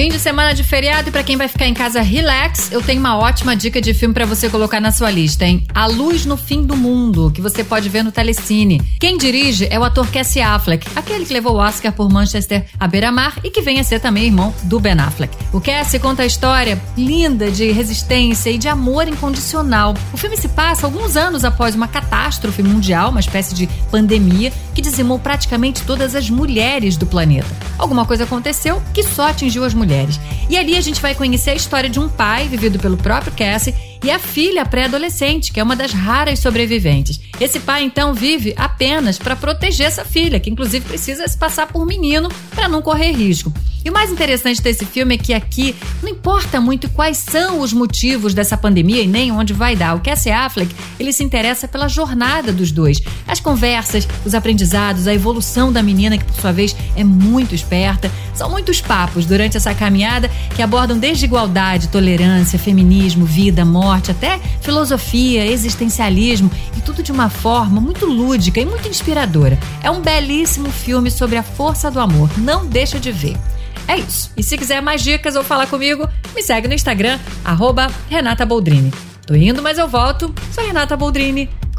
Fim de semana de feriado e para quem vai ficar em casa relax, eu tenho uma ótima dica de filme para você colocar na sua lista, hein? A Luz no Fim do Mundo, que você pode ver no Telecine. Quem dirige é o ator Cassie Affleck, aquele que levou o Oscar por Manchester à beira-mar e que vem a ser também irmão do Ben Affleck. O Cassie conta a história linda de resistência e de amor incondicional. O filme se passa alguns anos após uma catástrofe mundial, uma espécie de pandemia que dizimou praticamente todas as mulheres do planeta. Alguma coisa aconteceu que só atingiu as mulheres mulheres. E ali a gente vai conhecer a história de um pai, vivido pelo próprio Cassie, e a filha pré-adolescente, que é uma das raras sobreviventes. Esse pai então vive apenas para proteger essa filha, que inclusive precisa se passar por menino para não correr risco. E o mais interessante desse filme é que aqui não importa muito quais são os motivos dessa pandemia e nem onde vai dar. O Cassie Affleck, ele se interessa pela jornada dos dois. As conversas, os aprendizados, a evolução da menina, que por sua vez é muito esperta. São muitos papos durante essa caminhada que abordam desde igualdade, tolerância, feminismo, vida, morte, até filosofia, existencialismo e tudo de uma forma muito lúdica e muito inspiradora. É um belíssimo filme sobre a força do amor. Não deixa de ver. É isso. E se quiser mais dicas ou falar comigo, me segue no Instagram, arroba Renata Boldrini. Tô indo, mas eu volto. Sou Renata Boldrini